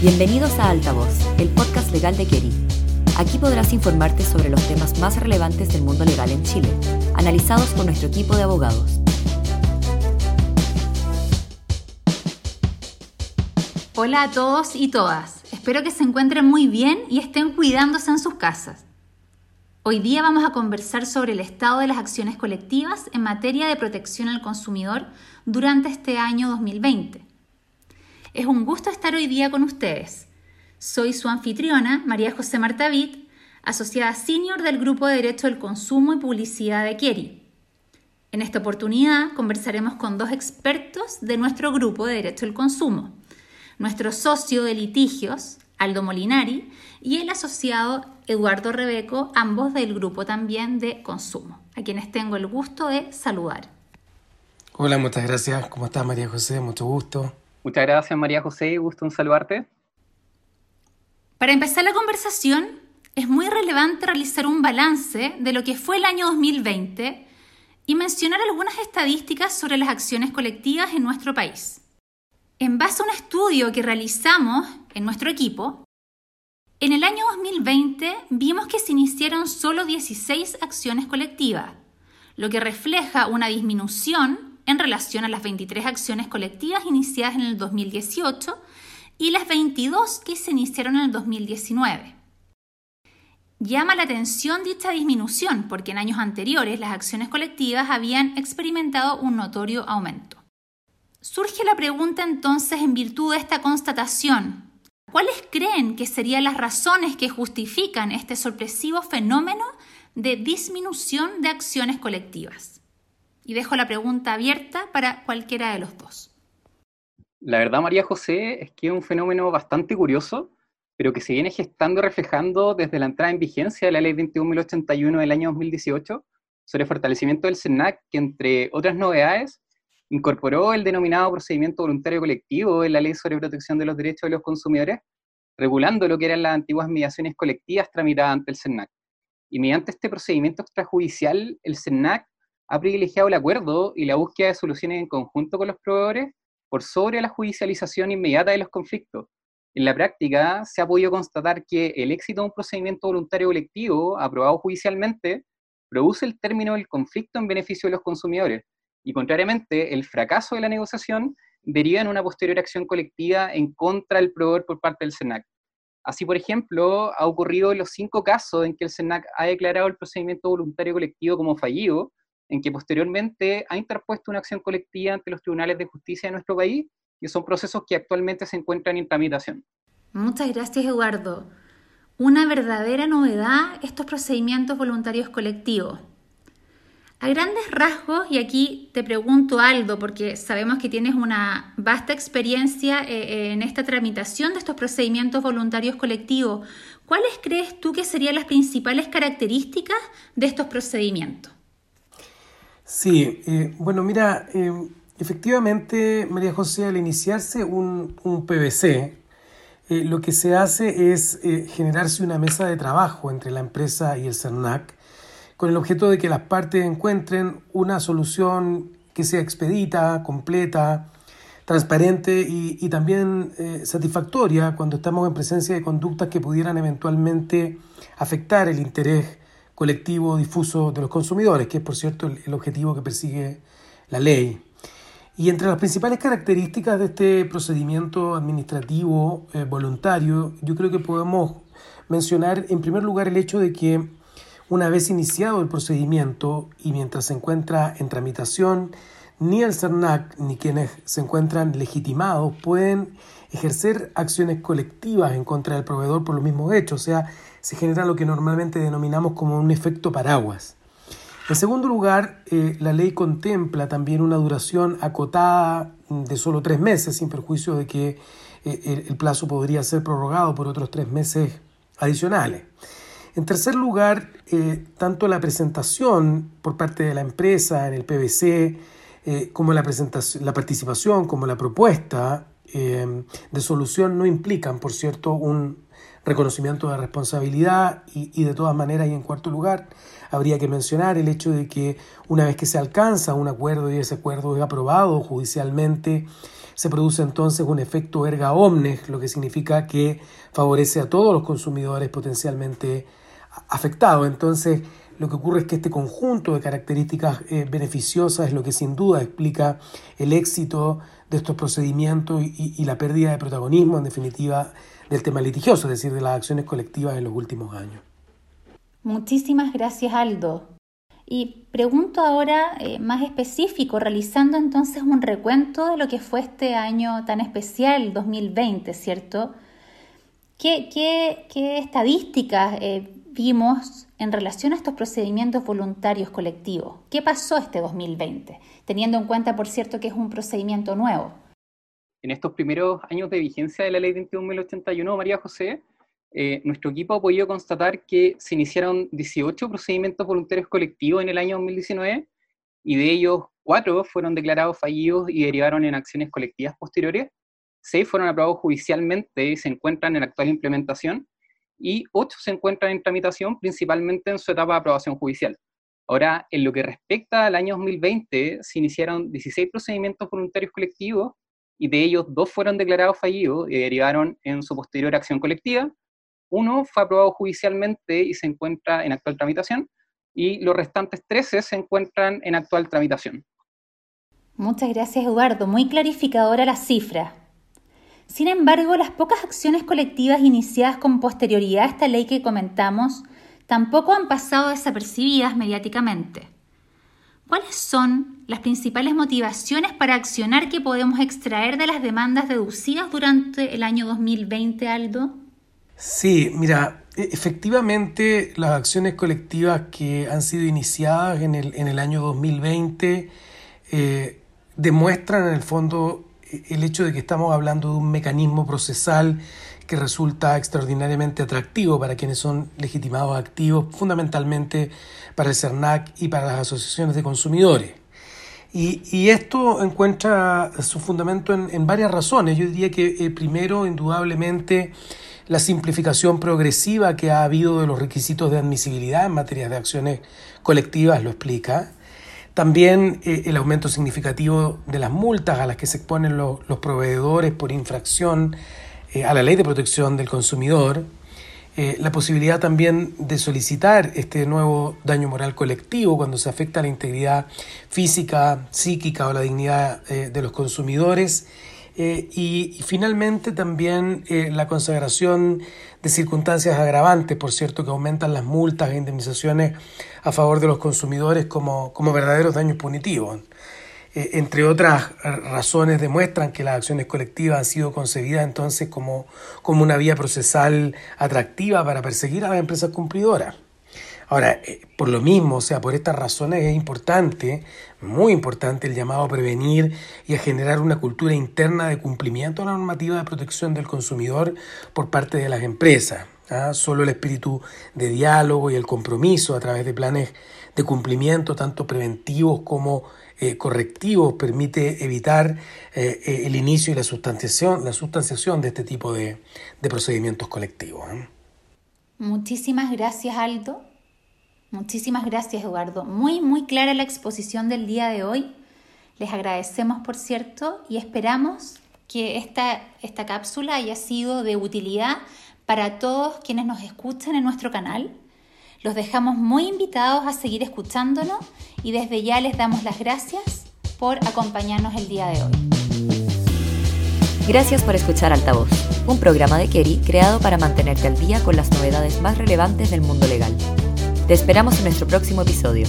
Bienvenidos a Altavoz, el podcast legal de Keri. Aquí podrás informarte sobre los temas más relevantes del mundo legal en Chile, analizados por nuestro equipo de abogados. Hola a todos y todas. Espero que se encuentren muy bien y estén cuidándose en sus casas. Hoy día vamos a conversar sobre el estado de las acciones colectivas en materia de protección al consumidor durante este año 2020. Es un gusto estar hoy día con ustedes. Soy su anfitriona, María José Marta asociada senior del Grupo de Derecho del Consumo y Publicidad de Kieri. En esta oportunidad conversaremos con dos expertos de nuestro Grupo de Derecho del Consumo, nuestro socio de litigios, Aldo Molinari, y el asociado Eduardo Rebeco, ambos del grupo también de consumo, a quienes tengo el gusto de saludar. Hola, muchas gracias. ¿Cómo estás, María José? Mucho gusto. Muchas gracias, María José. Gusto en saludarte. Para empezar la conversación, es muy relevante realizar un balance de lo que fue el año 2020 y mencionar algunas estadísticas sobre las acciones colectivas en nuestro país. En base a un estudio que realizamos en nuestro equipo, en el año 2020 vimos que se iniciaron solo 16 acciones colectivas, lo que refleja una disminución en relación a las 23 acciones colectivas iniciadas en el 2018 y las 22 que se iniciaron en el 2019. Llama la atención dicha disminución porque en años anteriores las acciones colectivas habían experimentado un notorio aumento. Surge la pregunta entonces en virtud de esta constatación, ¿cuáles creen que serían las razones que justifican este sorpresivo fenómeno de disminución de acciones colectivas? Y dejo la pregunta abierta para cualquiera de los dos. La verdad, María José, es que es un fenómeno bastante curioso, pero que se viene gestando y reflejando desde la entrada en vigencia de la Ley 21.081 del año 2018 sobre fortalecimiento del SENAC, que entre otras novedades incorporó el denominado procedimiento voluntario colectivo en la Ley sobre protección de los derechos de los consumidores, regulando lo que eran las antiguas mediaciones colectivas tramitadas ante el SENAC. Y mediante este procedimiento extrajudicial, el SENAC ha privilegiado el acuerdo y la búsqueda de soluciones en conjunto con los proveedores por sobre la judicialización inmediata de los conflictos. En la práctica, se ha podido constatar que el éxito de un procedimiento voluntario colectivo aprobado judicialmente produce el término del conflicto en beneficio de los consumidores y, contrariamente, el fracaso de la negociación deriva en una posterior acción colectiva en contra del proveedor por parte del SENAC. Así, por ejemplo, ha ocurrido en los cinco casos en que el SENAC ha declarado el procedimiento voluntario colectivo como fallido, en que posteriormente ha interpuesto una acción colectiva ante los tribunales de justicia de nuestro país y son procesos que actualmente se encuentran en tramitación. Muchas gracias, Eduardo. Una verdadera novedad estos procedimientos voluntarios colectivos. A grandes rasgos, y aquí te pregunto Aldo, porque sabemos que tienes una vasta experiencia eh, en esta tramitación de estos procedimientos voluntarios colectivos, ¿cuáles crees tú que serían las principales características de estos procedimientos? Sí, eh, bueno, mira, eh, efectivamente, María José, al iniciarse un, un PVC, eh, lo que se hace es generarse una mesa de trabajo entre la empresa y el CERNAC, con el objeto de que las partes encuentren una solución que sea expedita, completa, transparente y, y también satisfactoria cuando estamos en presencia de conductas que pudieran eventualmente afectar el interés colectivo difuso de los consumidores, que es por cierto el, objetivo que persigue la ley. Y entre las principales características de este procedimiento administrativo eh, voluntario, yo creo que podemos mencionar en primer lugar el hecho de que una vez iniciado el procedimiento y mientras se encuentra en tramitación, ni el CERNAC ni quienes se encuentran legitimados pueden ejercer acciones colectivas en contra del proveedor por los mismos hechos, o sea, se genera lo que normalmente denominamos como un efecto paraguas. En segundo lugar, eh, la ley contempla también una duración acotada de solo tres meses, sin perjuicio de que eh, el, plazo podría ser prorrogado por otros tres meses adicionales. En tercer lugar, eh, tanto la presentación por parte de la empresa en el PVC, como la, presentación, la participación, como la propuesta de solución no implican, por cierto, un reconocimiento de responsabilidad y, de todas maneras y en cuarto lugar habría que mencionar el hecho de que una vez que se alcanza un acuerdo y ese acuerdo es aprobado judicialmente, se produce entonces un efecto erga omnes, lo que significa que favorece a todos los consumidores potencialmente afectados. Entonces, lo que ocurre es que este conjunto de características eh, beneficiosas es lo que sin duda explica el éxito de estos procedimientos y, la pérdida de protagonismo, en definitiva, del tema litigioso, es decir, de las acciones colectivas en los últimos años. Muchísimas gracias, Aldo. Y pregunto ahora eh, más específico, realizando entonces un recuento de lo que fue este año tan especial, 2020, ¿cierto? ¿Qué, qué, qué estadísticas eh, vimos en relación a estos procedimientos voluntarios colectivos? ¿Qué pasó este 2020? Teniendo en cuenta, por cierto, que es un procedimiento nuevo. En estos primeros años de vigencia de la Ley 21.081, María José, eh, nuestro equipo ha podido constatar que se iniciaron 18 procedimientos voluntarios colectivos en el año 2019 y de ellos cuatro fueron declarados fallidos y derivaron en acciones colectivas posteriores, seis fueron aprobados judicialmente y se encuentran en actual implementación y ocho se encuentran en tramitación principalmente en su etapa de aprobación judicial. Ahora, en lo que respecta al año 2020, se iniciaron 16 procedimientos voluntarios colectivos y de ellos dos fueron declarados fallidos y derivaron en su posterior acción colectiva, uno fue aprobado judicialmente y se encuentra en actual tramitación, y los restantes 13 se encuentran en actual tramitación. Muchas gracias, Eduardo. Muy clarificadora la cifra. Sin embargo, las pocas acciones colectivas iniciadas con posterioridad a esta ley que comentamos tampoco han pasado desapercibidas mediáticamente. ¿Cuáles son las principales motivaciones para accionar que podemos extraer de las demandas deducidas durante el año 2020, Aldo? Sí, mira, e, efectivamente las acciones colectivas que han sido iniciadas en el, en el año 2020 eh, demuestran en el fondo el hecho de que estamos hablando de un mecanismo procesal que resulta extraordinariamente atractivo para quienes son legitimados activos, fundamentalmente para el CERNAC y para las asociaciones de consumidores. Y, esto encuentra su fundamento en, en, varias razones. Yo diría que eh, primero, indudablemente, la simplificación progresiva que ha habido de los requisitos de admisibilidad en materia de acciones colectivas lo explica. También eh, el aumento significativo de las multas a las que se exponen los proveedores por infracción eh, a la ley de protección del consumidor. Eh, la posibilidad también de solicitar este nuevo daño moral colectivo cuando se afecta la integridad física, psíquica o la dignidad de los consumidores y, finalmente también la consagración de circunstancias agravantes, por cierto, que aumentan las multas e indemnizaciones a favor de los consumidores como, como verdaderos daños punitivos. Eh, entre otras razones, demuestran que las acciones colectivas han sido concebidas entonces como, como una vía procesal atractiva para perseguir a las empresas cumplidoras. Ahora, eh, por lo mismo, o sea, por estas razones es importante, muy importante, el llamado a prevenir y a generar una cultura interna de cumplimiento de la normativa de protección del consumidor por parte de las empresas. Solo el espíritu de diálogo y el compromiso a través de planes de cumplimiento, tanto preventivos como eh, correctivos, permite evitar eh, el inicio y la sustanciación, la sustanciación de este tipo de, de procedimientos colectivos. Muchísimas gracias, Aldo. Muchísimas gracias, Eduardo. Muy, muy clara la exposición del día de hoy. Les agradecemos, por cierto, y esperamos que esta, esta cápsula haya sido de utilidad para todos quienes nos escuchan en nuestro canal. Los dejamos muy invitados a seguir escuchándonos y desde ya les damos las gracias por acompañarnos el día de hoy. Gracias por escuchar Altavoz, un programa de Kerry creado para mantenerte al día con las novedades más relevantes del mundo legal. Te esperamos en nuestro próximo episodio.